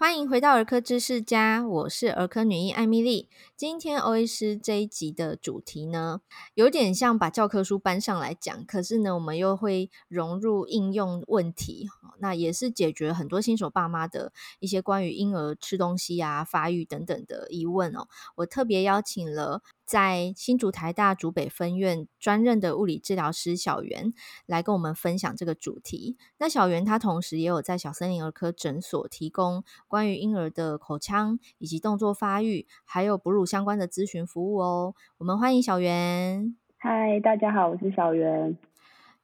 欢迎回到儿科知识家，我是儿科女医艾米丽。今天 O 医师这一集的主题呢，有点像把教科书搬上来讲，可是呢，我们又会融入应用问题，那也是解决很多新手爸妈的一些关于婴儿吃东西啊、发育等等的疑问哦。我特别邀请了在新竹台大竹北分院专任的物理治疗师小袁来跟我们分享这个主题。那小袁他同时也有在小森林儿科诊所提供。关于婴儿的口腔以及动作发育，还有哺乳相关的咨询服务哦。我们欢迎小袁。嗨，大家好，我是小袁。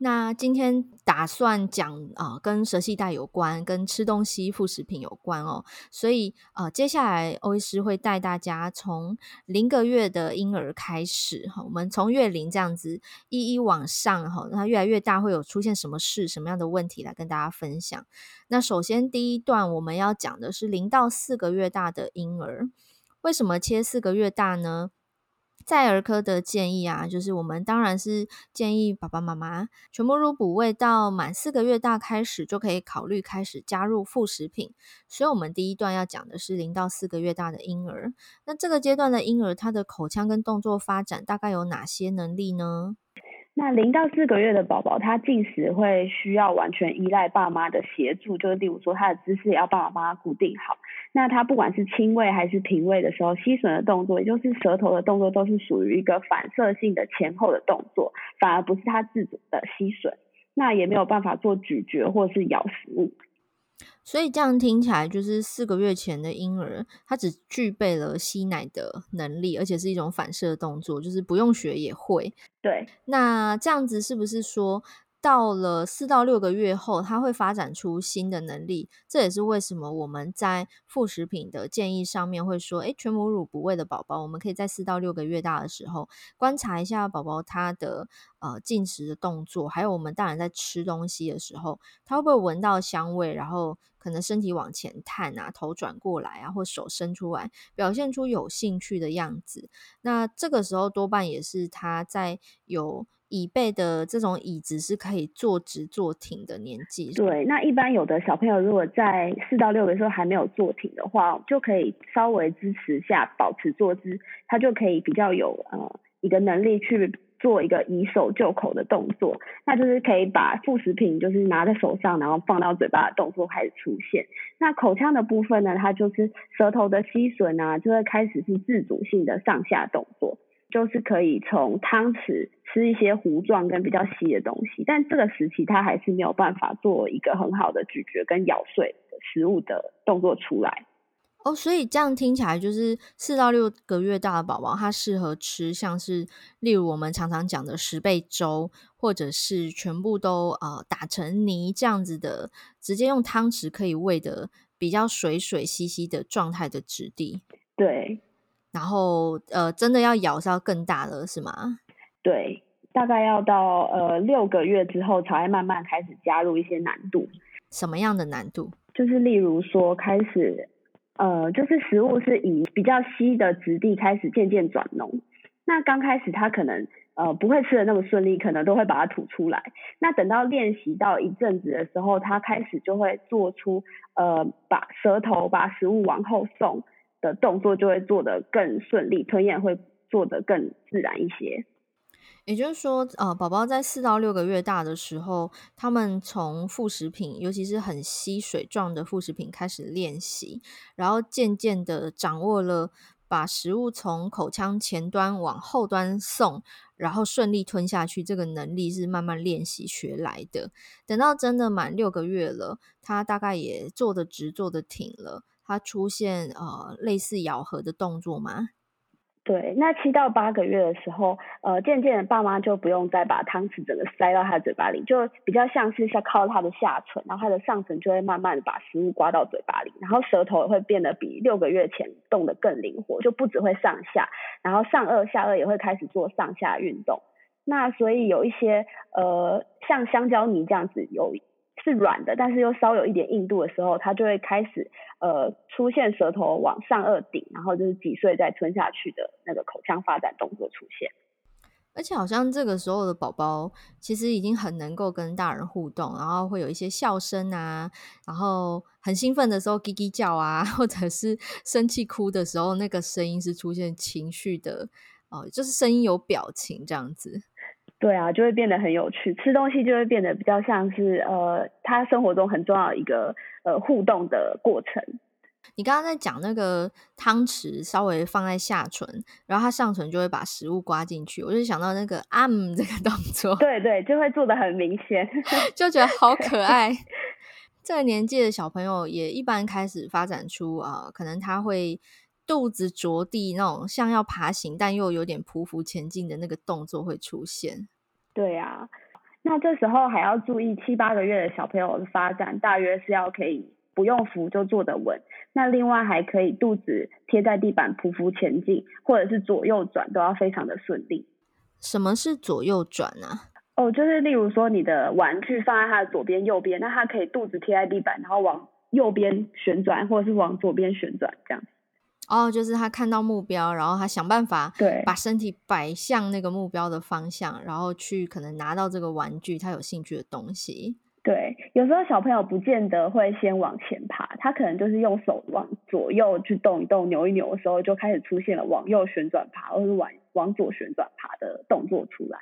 那今天打算讲啊、呃，跟舌系带有关，跟吃东西、副食品有关哦。所以呃，接下来欧医师会带大家从零个月的婴儿开始哈，我们从月龄这样子一一往上哈，那越来越大会有出现什么事、什么样的问题来跟大家分享。那首先第一段我们要讲的是零到四个月大的婴儿，为什么切四个月大呢？在儿科的建议啊，就是我们当然是建议爸爸妈妈全部乳哺喂到满四个月大开始，就可以考虑开始加入副食品。所以，我们第一段要讲的是零到四个月大的婴儿。那这个阶段的婴儿，他的口腔跟动作发展大概有哪些能力呢？那零到四个月的宝宝，他进食会需要完全依赖爸妈的协助，就是例如说他的姿势也要爸爸妈妈固定好。那他不管是亲喂还是平喂的时候，吸吮的动作，也就是舌头的动作，都是属于一个反射性的前后的动作，反而不是他自主的吸吮。那也没有办法做咀嚼或是咬食物。所以这样听起来，就是四个月前的婴儿，他只具备了吸奶的能力，而且是一种反射动作，就是不用学也会。对，那这样子是不是说，到了四到六个月后，他会发展出新的能力？这也是为什么我们在副食品的建议上面会说，诶，全母乳不喂的宝宝，我们可以在四到六个月大的时候观察一下宝宝他的呃进食的动作，还有我们大人在吃东西的时候，他会不会闻到香味，然后可能身体往前探啊，头转过来啊，或手伸出来，表现出有兴趣的样子。那这个时候多半也是他在有。椅背的这种椅子是可以坐直坐挺的年纪。对，那一般有的小朋友如果在四到六的时候还没有坐挺的话，就可以稍微支持下，保持坐姿，他就可以比较有呃一个能力去做一个以手就口的动作，那就是可以把副食品就是拿在手上，然后放到嘴巴的动作开始出现。那口腔的部分呢，它就是舌头的吸吮啊，就会开始是自主性的上下动作。就是可以从汤匙吃一些糊状跟比较稀的东西，但这个时期他还是没有办法做一个很好的咀嚼跟咬碎食物的动作出来。哦，所以这样听起来就是四到六个月大的宝宝，他适合吃像是例如我们常常讲的十倍粥，或者是全部都呃打成泥这样子的，直接用汤匙可以喂的比较水水稀稀的状态的质地。对。然后，呃，真的要咬是要更大的，是吗？对，大概要到呃六个月之后，才会慢慢开始加入一些难度。什么样的难度？就是例如说，开始，呃，就是食物是以比较稀的质地开始渐渐转浓。那刚开始他可能呃不会吃的那么顺利，可能都会把它吐出来。那等到练习到一阵子的时候，他开始就会做出呃把舌头把食物往后送。的动作就会做得更顺利，吞咽会做得更自然一些。也就是说，呃，宝宝在四到六个月大的时候，他们从副食品，尤其是很吸水状的副食品开始练习，然后渐渐的掌握了把食物从口腔前端往后端送，然后顺利吞下去这个能力是慢慢练习学来的。等到真的满六个月了，他大概也坐得直、坐得挺了。它出现呃类似咬合的动作吗？对，那七到八个月的时候，呃，渐渐的爸妈就不用再把汤匙整个塞到他的嘴巴里，就比较像是像靠他的下唇，然后他的上唇就会慢慢的把食物刮到嘴巴里，然后舌头也会变得比六个月前动得更灵活，就不只会上下，然后上颚下颚也会开始做上下运动。那所以有一些呃像香蕉泥这样子有。是软的，但是又稍有一点硬度的时候，它就会开始呃出现舌头往上颚顶，然后就是几岁再吞下去的那个口腔发展动作出现。而且好像这个时候的宝宝其实已经很能够跟大人互动，然后会有一些笑声啊，然后很兴奋的时候叽叽叫啊，或者是生气哭的时候，那个声音是出现情绪的哦、呃，就是声音有表情这样子。对啊，就会变得很有趣，吃东西就会变得比较像是呃，他生活中很重要的一个呃互动的过程。你刚刚在讲那个汤匙稍微放在下唇，然后它上唇就会把食物刮进去，我就想到那个啊嗯这个动作，对对，就会做的很明显，就觉得好可爱。这个年纪的小朋友也一般开始发展出啊、呃，可能他会肚子着地那种像要爬行但又有点匍匐前进的那个动作会出现。对啊，那这时候还要注意七八个月的小朋友的发展，大约是要可以。不用扶就坐得稳，那另外还可以肚子贴在地板匍匐前进，或者是左右转都要非常的顺利。什么是左右转啊？哦，就是例如说你的玩具放在它的左边、右边，那它可以肚子贴在地板，然后往右边旋转，或者是往左边旋转这样。哦，就是他看到目标，然后他想办法对把身体摆向那个目标的方向，然后去可能拿到这个玩具他有兴趣的东西。对，有时候小朋友不见得会先往前爬，他可能就是用手往左右去动一动、扭一扭的时候，就开始出现了往右旋转爬，或是往往左旋转爬的动作出来。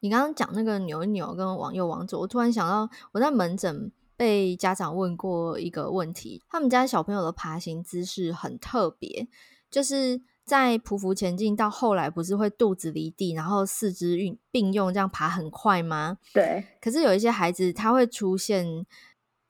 你刚刚讲那个扭一扭跟往右往左，我突然想到，我在门诊被家长问过一个问题，他们家小朋友的爬行姿势很特别，就是。在匍匐前进到后来，不是会肚子离地，然后四肢运并用，这样爬很快吗？对。可是有一些孩子，他会出现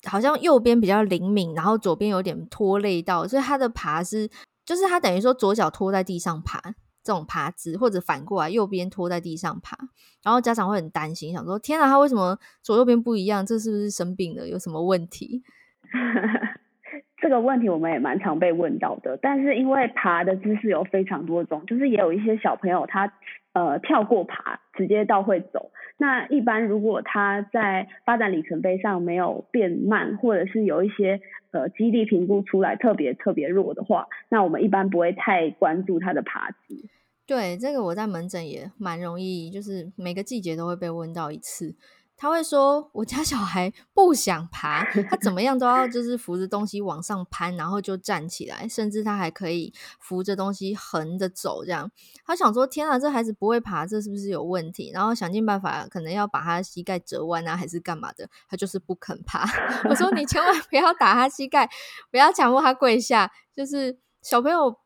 好像右边比较灵敏，然后左边有点拖累到，所以他的爬是，就是他等于说左脚拖在地上爬这种爬姿，或者反过来右边拖在地上爬，然后家长会很担心，想说天啊，他为什么左右边不一样？这是不是生病了？有什么问题？这个问题我们也蛮常被问到的，但是因为爬的姿势有非常多种，就是也有一些小朋友他呃跳过爬，直接到会走。那一般如果他在发展里程碑上没有变慢，或者是有一些呃肌力评估出来特别特别弱的话，那我们一般不会太关注他的爬姿。对，这个我在门诊也蛮容易，就是每个季节都会被问到一次。他会说：“我家小孩不想爬，他怎么样都要就是扶着东西往上攀，然后就站起来，甚至他还可以扶着东西横着走。这样，他想说：天啊，这孩子不会爬，这是不是有问题？然后想尽办法，可能要把他膝盖折弯啊，还是干嘛的？他就是不肯爬。我说：你千万不要打他膝盖，不要强迫他跪下。就是小朋友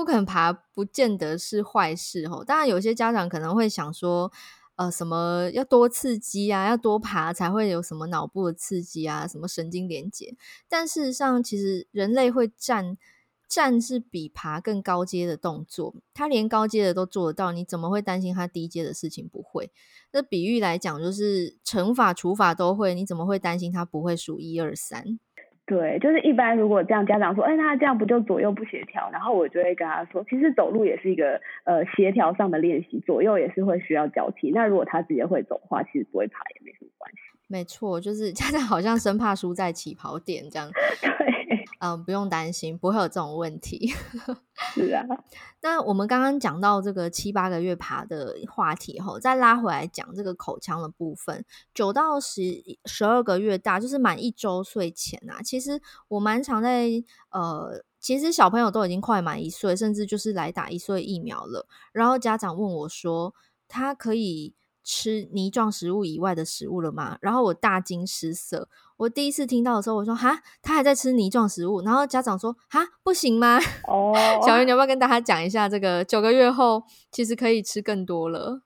不肯爬，不见得是坏事哦。当然，有些家长可能会想说。”呃，什么要多刺激啊？要多爬才会有什么脑部的刺激啊？什么神经连接？但事实上，其实人类会站，站是比爬更高阶的动作。他连高阶的都做得到，你怎么会担心他低阶的事情不会？那比喻来讲，就是乘法除法都会，你怎么会担心他不会数一二三？对，就是一般如果这样，家长说，哎，他这样不就左右不协调？然后我就会跟他说，其实走路也是一个呃协调上的练习，左右也是会需要交替。那如果他直接会走的话，其实不会爬也没什么关系。没错，就是家长好像生怕输在起跑点这样。对。嗯，不用担心，不会有这种问题。是啊，那我们刚刚讲到这个七八个月爬的话题后，再拉回来讲这个口腔的部分，九到十十二个月大，就是满一周岁前啊。其实我蛮常在呃，其实小朋友都已经快满一岁，甚至就是来打一岁疫苗了。然后家长问我说，他可以吃泥状食物以外的食物了吗？然后我大惊失色。我第一次听到的时候，我说哈，他还在吃泥状食物。然后家长说哈，不行吗？哦，小云，你要不要跟大家讲一下，这个九个月后其实可以吃更多了？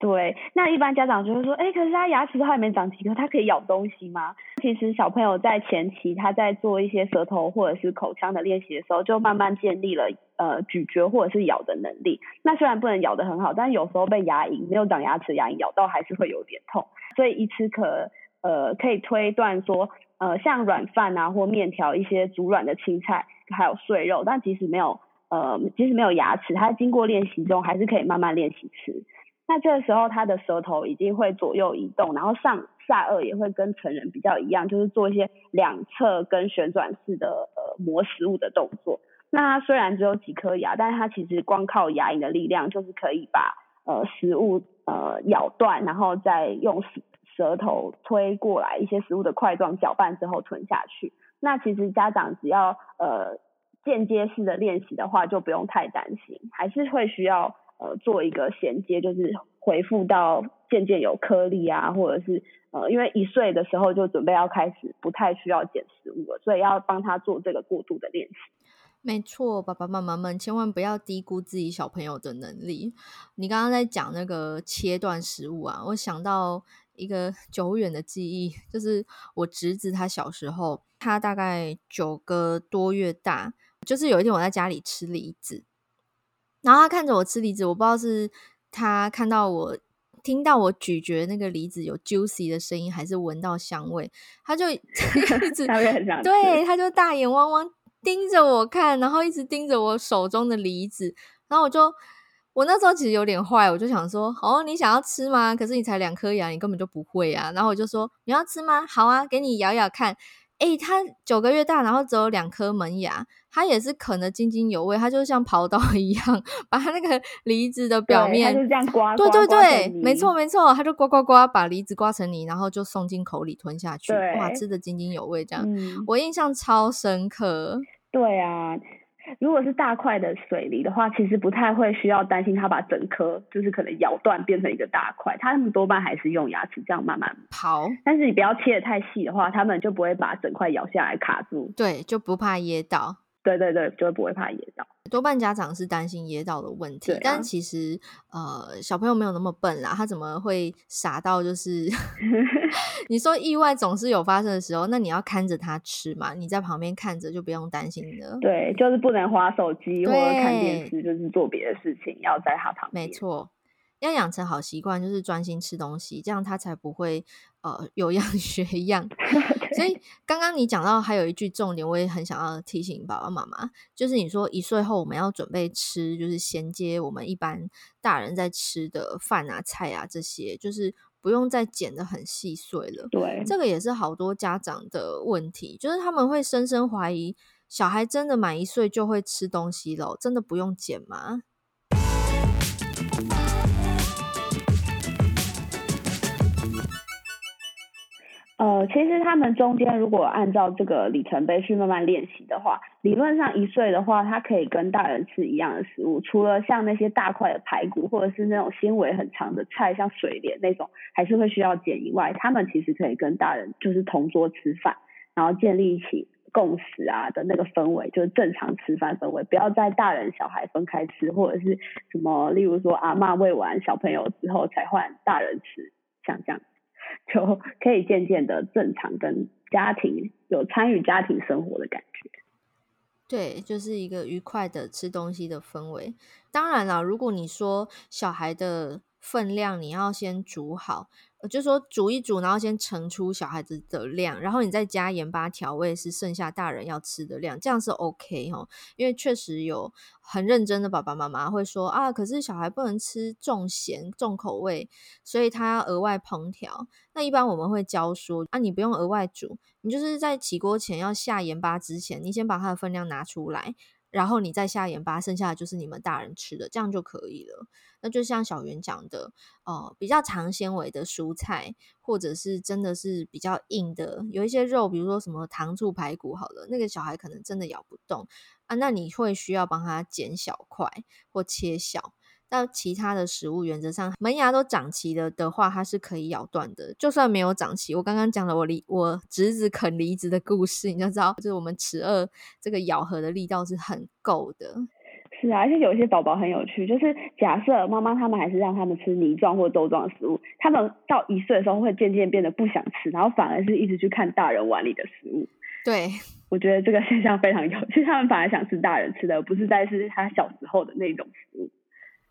对，那一般家长就会说，哎，可是他牙齿都还没长齐，可他可以咬东西吗？其实小朋友在前期他在做一些舌头或者是口腔的练习的时候，就慢慢建立了呃咀嚼或者是咬的能力。那虽然不能咬得很好，但有时候被牙龈没有长牙齿牙龈咬到还是会有点痛，所以一吃可。呃，可以推断说，呃，像软饭啊或面条，一些煮软的青菜，还有碎肉，但即使没有，呃，即使没有牙齿，它经过练习中还是可以慢慢练习吃。那这个时候，它的舌头已经会左右移动，然后上下颚也会跟成人比较一样，就是做一些两侧跟旋转式的呃磨食物的动作。那它虽然只有几颗牙，但是它其实光靠牙龈的力量，就是可以把呃食物呃咬断，然后再用舌头推过来一些食物的块状搅拌之后吞下去。那其实家长只要呃间接式的练习的话，就不用太担心，还是会需要呃做一个衔接，就是回复到渐渐有颗粒啊，或者是呃因为一岁的时候就准备要开始不太需要捡食物了，所以要帮他做这个过渡的练习。没错，爸爸妈妈们千万不要低估自己小朋友的能力。你刚刚在讲那个切断食物啊，我想到一个久远的记忆，就是我侄子他小时候，他大概九个多月大，就是有一天我在家里吃梨子，然后他看着我吃梨子，我不知道是他看到我听到我咀嚼那个梨子有 juicy 的声音，还是闻到香味，他就一直 对，他就大眼汪汪。盯着我看，然后一直盯着我手中的梨子，然后我就，我那时候其实有点坏，我就想说，哦，你想要吃吗？可是你才两颗牙，你根本就不会啊。然后我就说，你要吃吗？好啊，给你咬咬看。诶，他九个月大，然后只有两颗门牙，他也是啃得津津有味，他就像刨刀 一样，把他那个梨子的表面，就这样刮，对对对，没错没错，他就刮刮刮把梨子刮成泥，然后就送进口里吞下去，哇，吃的津津有味，这样，嗯，我印象超深刻。对啊，如果是大块的水梨的话，其实不太会需要担心它把整颗就是可能咬断变成一个大块，它们多半还是用牙齿这样慢慢刨。但是你不要切的太细的话，它们就不会把整块咬下来卡住。对，就不怕噎到。对对对，就会不会怕噎到。多半家长是担心噎到的问题，啊、但其实呃小朋友没有那么笨啦，他怎么会傻到就是 你说意外总是有发生的时候，那你要看着他吃嘛，你在旁边看着就不用担心了。对，就是不能滑手机或者看电视，就是做别的事情，要在他旁边。没错。要养成好习惯，就是专心吃东西，这样他才不会呃有样 学样。所以刚刚你讲到还有一句重点，我也很想要提醒爸爸妈妈，就是你说一岁后我们要准备吃，就是衔接我们一般大人在吃的饭啊、菜啊这些，就是不用再剪得很细碎了。对，这个也是好多家长的问题，就是他们会深深怀疑小孩真的满一岁就会吃东西了，真的不用剪吗？呃，其实他们中间如果按照这个里程碑去慢慢练习的话，理论上一岁的话，他可以跟大人吃一样的食物，除了像那些大块的排骨或者是那种纤维很长的菜，像水莲那种，还是会需要剪以外，他们其实可以跟大人就是同桌吃饭，然后建立起共识啊的那个氛围，就是正常吃饭氛围，不要在大人小孩分开吃，或者是什么，例如说阿嬷喂完小朋友之后才换大人吃，像这样。就可以渐渐的正常跟家庭有参与家庭生活的感觉，对，就是一个愉快的吃东西的氛围。当然了，如果你说小孩的分量，你要先煮好。就说煮一煮，然后先盛出小孩子的量，然后你再加盐巴调味，是剩下大人要吃的量，这样是 OK 哦。因为确实有很认真的爸爸妈妈会说啊，可是小孩不能吃重咸重口味，所以他要额外烹调。那一般我们会教说啊，你不用额外煮，你就是在起锅前要下盐巴之前，你先把它的分量拿出来。然后你再下盐巴，剩下的就是你们大人吃的，这样就可以了。那就像小圆讲的，呃，比较长纤维的蔬菜，或者是真的是比较硬的，有一些肉，比如说什么糖醋排骨，好了，那个小孩可能真的咬不动啊，那你会需要帮他剪小块或切小。但其他的食物原则上门牙都长齐了的话，它是可以咬断的。就算没有长齐，我刚刚讲了我梨我侄子啃梨子的故事，你就知道，就是我们齿顎这个咬合的力道是很够的。是啊，而且有一些宝宝很有趣，就是假设妈妈他们还是让他们吃泥状或豆状的食物，他们到一岁的时候会渐渐变得不想吃，然后反而是一直去看大人碗里的食物。对，我觉得这个现象非常有趣，他们反而想吃大人吃的，而不是在是他小时候的那种食物。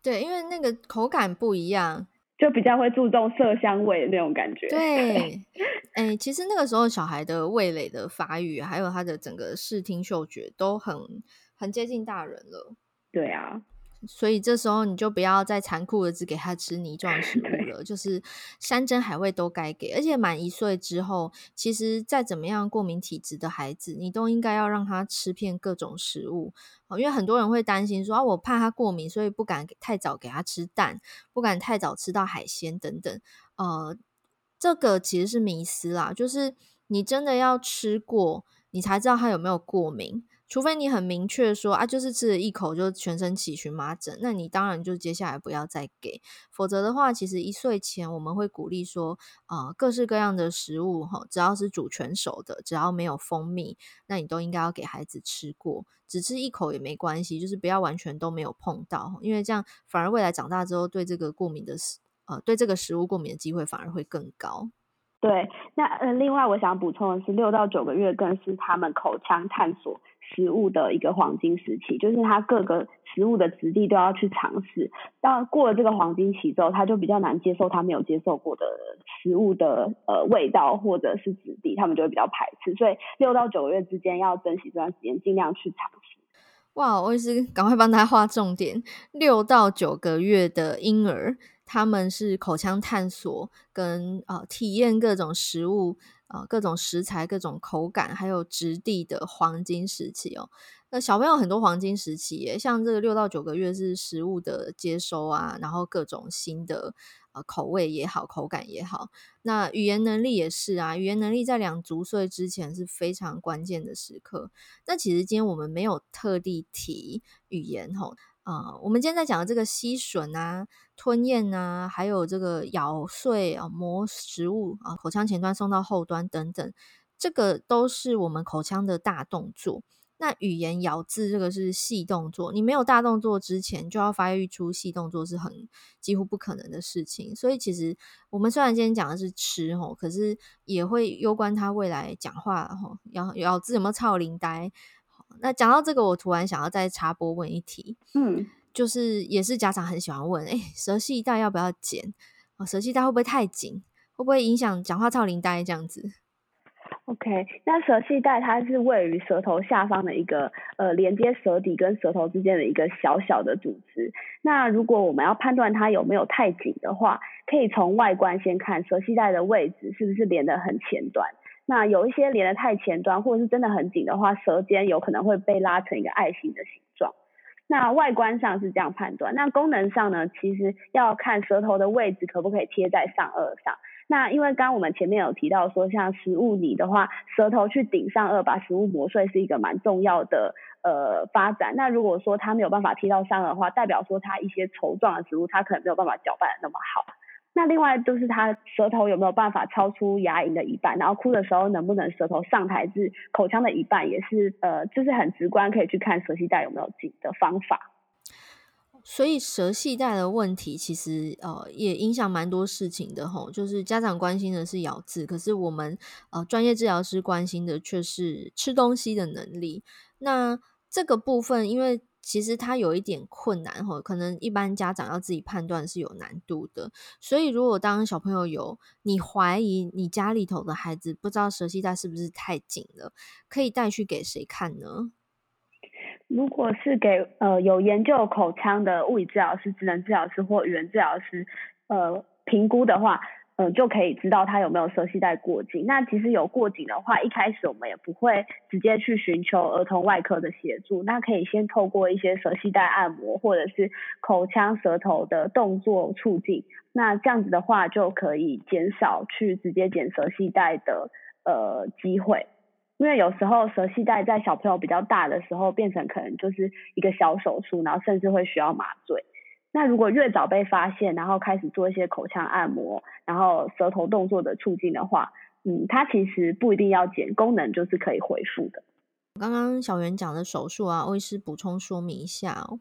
对，因为那个口感不一样，就比较会注重色香味的那种感觉。对，哎，其实那个时候小孩的味蕾的发育，还有他的整个视听嗅觉都很很接近大人了。对啊，所以这时候你就不要再残酷的只给他吃泥 状食物了，就是山珍海味都该给。而且满一岁之后，其实再怎么样过敏体质的孩子，你都应该要让他吃遍各种食物。因为很多人会担心说啊，我怕他过敏，所以不敢太早给他吃蛋，不敢太早吃到海鲜等等。呃，这个其实是迷思啦，就是你真的要吃过，你才知道他有没有过敏。除非你很明确说啊，就是吃了一口就全身起荨麻疹，那你当然就接下来不要再给。否则的话，其实一岁前我们会鼓励说，啊、各式各样的食物哈，只要是煮全熟的，只要没有蜂蜜，那你都应该要给孩子吃过。只吃一口也没关系，就是不要完全都没有碰到，因为这样反而未来长大之后对这个过敏的食呃对这个食物过敏的机会反而会更高。对，那呃，另外我想补充的是，六到九个月更是他们口腔探索食物的一个黄金时期，就是他各个食物的质地都要去尝试。当过了这个黄金期之后，他就比较难接受他没有接受过的食物的呃味道或者是质地，他们就会比较排斥。所以六到九个月之间要珍惜这段时间，尽量去尝试。哇，我也是赶快帮他画重点，六到九个月的婴儿。他们是口腔探索跟呃体验各种食物呃各种食材各种口感还有质地的黄金时期哦。那小朋友很多黄金时期耶，像这个六到九个月是食物的接收啊，然后各种新的呃口味也好，口感也好。那语言能力也是啊，语言能力在两足岁之前是非常关键的时刻。那其实今天我们没有特地提语言吼。呃，我们今天在讲的这个吸吮啊、吞咽啊，还有这个咬碎啊、磨食物啊，口腔前端送到后端等等，这个都是我们口腔的大动作。那语言咬字这个是细动作，你没有大动作之前就要发育出细动作是很几乎不可能的事情。所以其实我们虽然今天讲的是吃吼，可是也会攸关他未来讲话吼，咬咬字有没有臭奶呆。那讲到这个，我突然想要再插播问一题，嗯，就是也是家长很喜欢问，哎、欸，舌系带要不要剪？哦，舌系带会不会太紧？会不会影响讲话臭奶呆这样子？OK，那舌系带它是位于舌头下方的一个呃连接舌底跟舌头之间的一个小小的组织。那如果我们要判断它有没有太紧的话，可以从外观先看舌系带的位置是不是连得很前端。那有一些连得太前端，或者是真的很紧的话，舌尖有可能会被拉成一个爱心的形状。那外观上是这样判断。那功能上呢，其实要看舌头的位置可不可以贴在上颚上。那因为刚刚我们前面有提到说，像食物泥的话，舌头去顶上颚把食物磨碎是一个蛮重要的呃发展。那如果说它没有办法贴到上颚的话，代表说它一些稠状的食物它可能没有办法搅拌的那么好。那另外就是他舌头有没有办法超出牙龈的一半，然后哭的时候能不能舌头上抬至口腔的一半，也是呃，就是很直观可以去看舌系带有没有紧的方法。所以舌系带的问题其实呃也影响蛮多事情的吼，就是家长关心的是咬字，可是我们呃专业治疗师关心的却是吃东西的能力。那这个部分因为。其实它有一点困难哈，可能一般家长要自己判断是有难度的。所以如果当小朋友有你怀疑你家里头的孩子不知道舌系带是不是太紧了，可以带去给谁看呢？如果是给呃有研究口腔的物理治疗师、职能治疗师或语言治疗师呃评估的话。嗯，就可以知道他有没有舌系带过紧。那其实有过紧的话，一开始我们也不会直接去寻求儿童外科的协助。那可以先透过一些舌系带按摩，或者是口腔舌头的动作促进。那这样子的话，就可以减少去直接剪舌系带的呃机会。因为有时候舌系带在小朋友比较大的时候，变成可能就是一个小手术，然后甚至会需要麻醉。那如果越早被发现，然后开始做一些口腔按摩，然后舌头动作的促进的话，嗯，它其实不一定要剪，功能就是可以恢复的。刚刚小袁讲的手术啊，欧医师补充说明一下哦。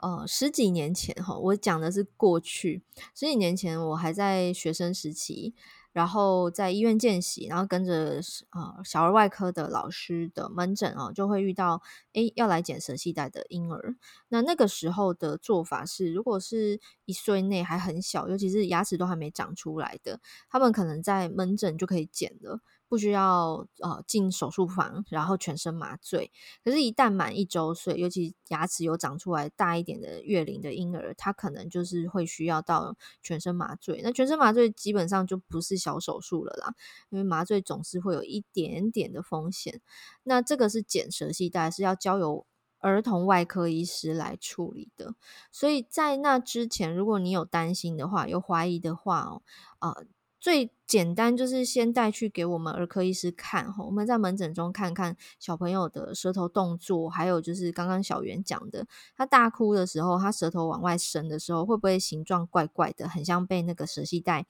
呃，十几年前哈，我讲的是过去，十几年前我还在学生时期。然后在医院见习，然后跟着、呃、小儿外科的老师的门诊啊，就会遇到诶要来剪舌系带的婴儿。那那个时候的做法是，如果是一岁内还很小，尤其是牙齿都还没长出来的，他们可能在门诊就可以剪了。不需要呃进手术房，然后全身麻醉。可是，一旦满一周岁，尤其牙齿有长出来大一点的月龄的婴儿，他可能就是会需要到全身麻醉。那全身麻醉基本上就不是小手术了啦，因为麻醉总是会有一点点的风险。那这个是剪舌系带，是要交由儿童外科医师来处理的。所以在那之前，如果你有担心的话，有怀疑的话哦，呃。最简单就是先带去给我们儿科医师看，我们在门诊中看看小朋友的舌头动作，还有就是刚刚小圆讲的，他大哭的时候，他舌头往外伸的时候，会不会形状怪怪的，很像被那个舌系带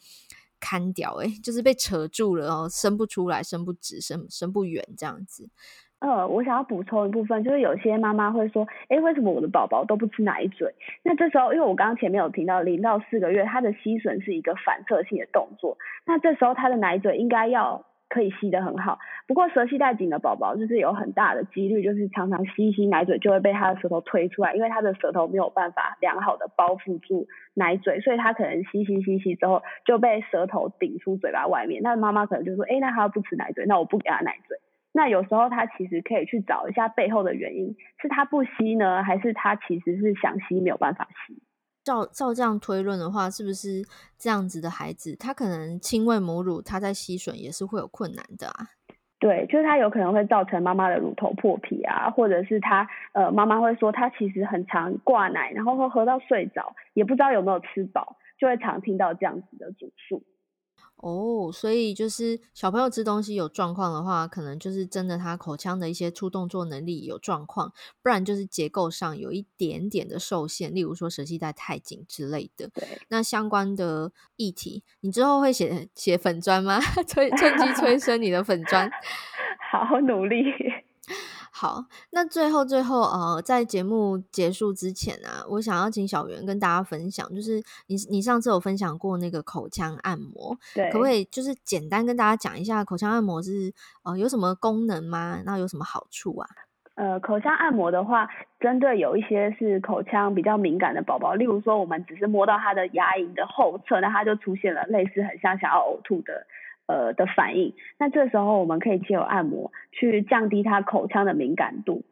看掉，诶，就是被扯住了哦，伸不出来，伸不直，伸伸不远这样子。呃，我想要补充一部分，就是有些妈妈会说，哎，为什么我的宝宝都不吃奶嘴？那这时候，因为我刚刚前面有提到，零到四个月，它的吸吮是一个反射性的动作，那这时候他的奶嘴应该要可以吸得很好。不过舌系带紧的宝宝，就是有很大的几率，就是常常吸一吸奶嘴就会被他的舌头推出来，因为他的舌头没有办法良好的包覆住奶嘴，所以他可能吸吸吸吸之后就被舌头顶出嘴巴外面。那妈妈可能就说，哎，那他不吃奶嘴，那我不给他奶嘴。那有时候他其实可以去找一下背后的原因，是他不吸呢，还是他其实是想吸没有办法吸？照照这样推论的话，是不是这样子的孩子，他可能亲喂母乳，他在吸吮也是会有困难的啊？对，就是他有可能会造成妈妈的乳头破皮啊，或者是他呃妈妈会说他其实很常挂奶，然后会喝到睡着，也不知道有没有吃饱，就会常听到这样子的主诉。哦，oh, 所以就是小朋友吃东西有状况的话，可能就是真的他口腔的一些粗动作能力有状况，不然就是结构上有一点点的受限，例如说舌系带太紧之类的。对，那相关的议题，你之后会写写粉砖吗？催趁机催生你的粉专，好努力。好，那最后最后呃，在节目结束之前啊，我想要请小圆跟大家分享，就是你你上次有分享过那个口腔按摩，对，可不可以就是简单跟大家讲一下口腔按摩是呃有什么功能吗？那有什么好处啊？呃，口腔按摩的话，针对有一些是口腔比较敏感的宝宝，例如说我们只是摸到他的牙龈的后侧，那他就出现了类似很像想要呕吐的。呃的反应，那这时候我们可以借由按摩去降低他口腔的敏感度，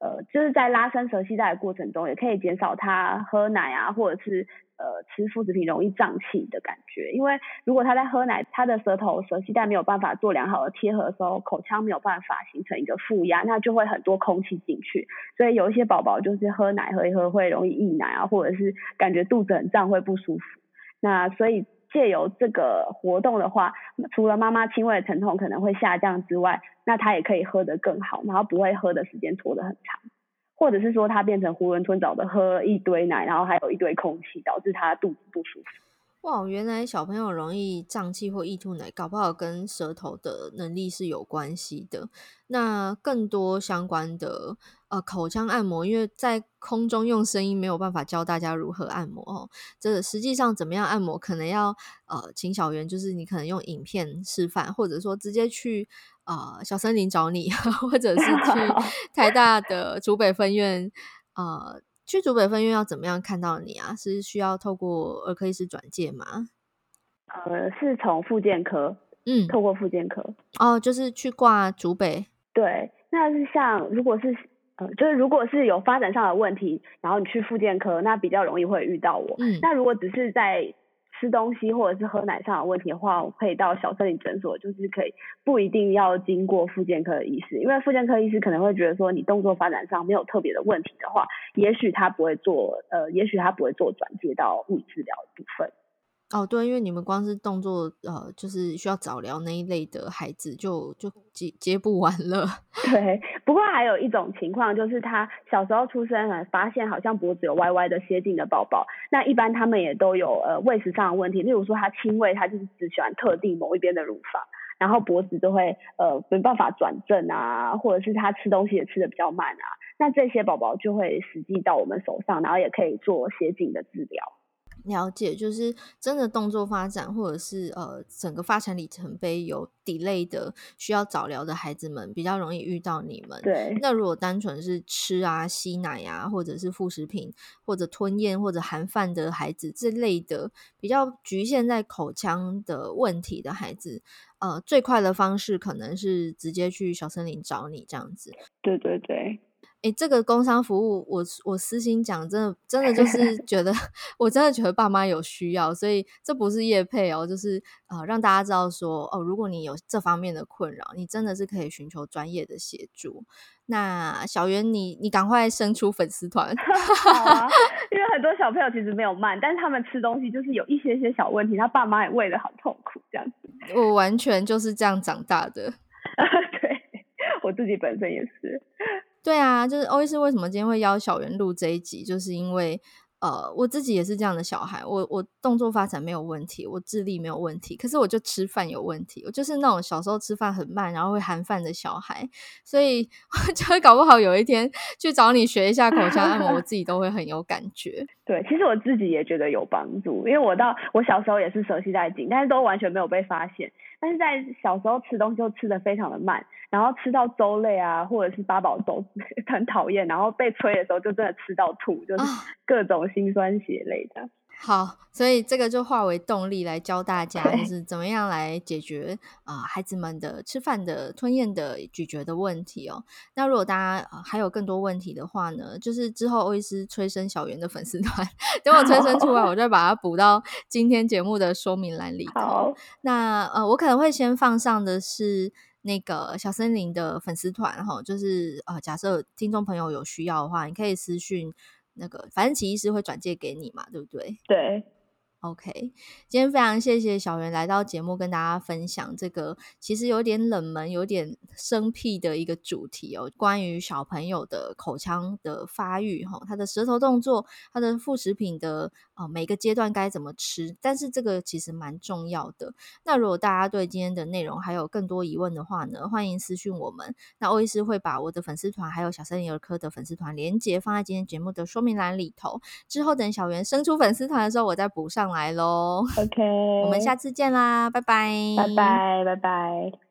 呃，就是在拉伸舌系带的过程中，也可以减少他喝奶啊，或者是呃吃副食品容易胀气的感觉。因为如果他在喝奶，他的舌头舌系带没有办法做良好的贴合的时候，口腔没有办法形成一个负压，那就会很多空气进去，所以有一些宝宝就是喝奶喝一喝会容易溢奶啊，或者是感觉肚子很胀会不舒服。那所以。借由这个活动的话，除了妈妈轻微的疼痛可能会下降之外，那她也可以喝得更好，然后不会喝的时间拖得很长，或者是说她变成囫囵吞枣的喝一堆奶，然后还有一堆空气，导致她肚子不舒服。哇，原来小朋友容易胀气或易吐奶，搞不好跟舌头的能力是有关系的。那更多相关的呃口腔按摩，因为在空中用声音没有办法教大家如何按摩哦。这个实际上怎么样按摩，可能要呃请小圆，就是你可能用影片示范，或者说直接去呃小森林找你，或者是去 台大的竹北分院呃。去竹北分院要怎么样看到你啊？是需要透过儿科医师转介吗？呃，是从复健科，嗯，透过复健科哦，就是去挂竹北。对，那是像如果是呃，就是如果是有发展上的问题，然后你去复健科，那比较容易会遇到我。嗯，那如果只是在吃东西或者是喝奶上的问题的话，我可以到小森林诊所，就是可以不一定要经过复健科的医师，因为复健科医师可能会觉得说你动作发展上没有特别的问题的话，也许他不会做，呃，也许他不会做转接到物理治疗的部分。哦，对，因为你们光是动作，呃，就是需要早疗那一类的孩子就，就接接不完了。对，不过还有一种情况，就是他小时候出生了，发现好像脖子有歪歪的斜颈的宝宝，那一般他们也都有呃喂食上的问题，例如说他亲喂，他就是只喜欢特定某一边的乳房，然后脖子就会呃没办法转正啊，或者是他吃东西也吃的比较慢啊，那这些宝宝就会实际到我们手上，然后也可以做斜颈的治疗。了解，就是真的动作发展，或者是呃整个发展里程碑有 delay 的，需要早疗的孩子们，比较容易遇到你们。对，那如果单纯是吃啊、吸奶啊，或者是副食品，或者吞咽或者含饭的孩子，这类的比较局限在口腔的问题的孩子，呃，最快的方式可能是直接去小森林找你这样子。对对对。哎，这个工商服务，我我私心讲，真的真的就 是觉得，我真的觉得爸妈有需要，所以这不是业配哦，就是呃让大家知道说，哦，如果你有这方面的困扰，你真的是可以寻求专业的协助。那小袁，你你赶快伸出粉丝团，因为很多小朋友其实没有慢，但是他们吃东西就是有一些些小问题，他爸妈也喂的好痛苦，这样子。我完全就是这样长大的，对，我自己本身也是。对啊，就是欧医师为什么今天会邀小圆录这一集，就是因为呃，我自己也是这样的小孩，我我动作发展没有问题，我智力没有问题，可是我就吃饭有问题，我就是那种小时候吃饭很慢，然后会含饭的小孩，所以 我就会搞不好有一天去找你学一下口腔按摩，我 自己都会很有感觉。对，其实我自己也觉得有帮助，因为我到我小时候也是舌系带紧，但是都完全没有被发现。但是在小时候吃东西就吃的非常的慢，然后吃到粥类啊，或者是八宝粥 很讨厌，然后被催的时候就真的吃到吐，就是各种心酸血泪的。好，所以这个就化为动力来教大家，就是怎么样来解决啊、呃、孩子们的吃饭的吞咽的咀嚼的问题哦。那如果大家、呃、还有更多问题的话呢，就是之后欧医师催生小圆的粉丝团，等我催生出来，我再把它补到今天节目的说明栏里头。那呃，我可能会先放上的是那个小森林的粉丝团哈，就是呃，假设听众朋友有需要的话，你可以私讯。那个，反正奇医师会转借给你嘛，对不对？对。OK，今天非常谢谢小圆来到节目跟大家分享这个其实有点冷门、有点生僻的一个主题哦，关于小朋友的口腔的发育哈，他的舌头动作、他的副食品的啊、每个阶段该怎么吃，但是这个其实蛮重要的。那如果大家对今天的内容还有更多疑问的话呢，欢迎私讯我们。那欧医师会把我的粉丝团还有小森林儿科的粉丝团连接放在今天节目的说明栏里头。之后等小圆生出粉丝团的时候，我再补上来喽，OK，我们下次见啦，拜拜，拜拜，拜拜。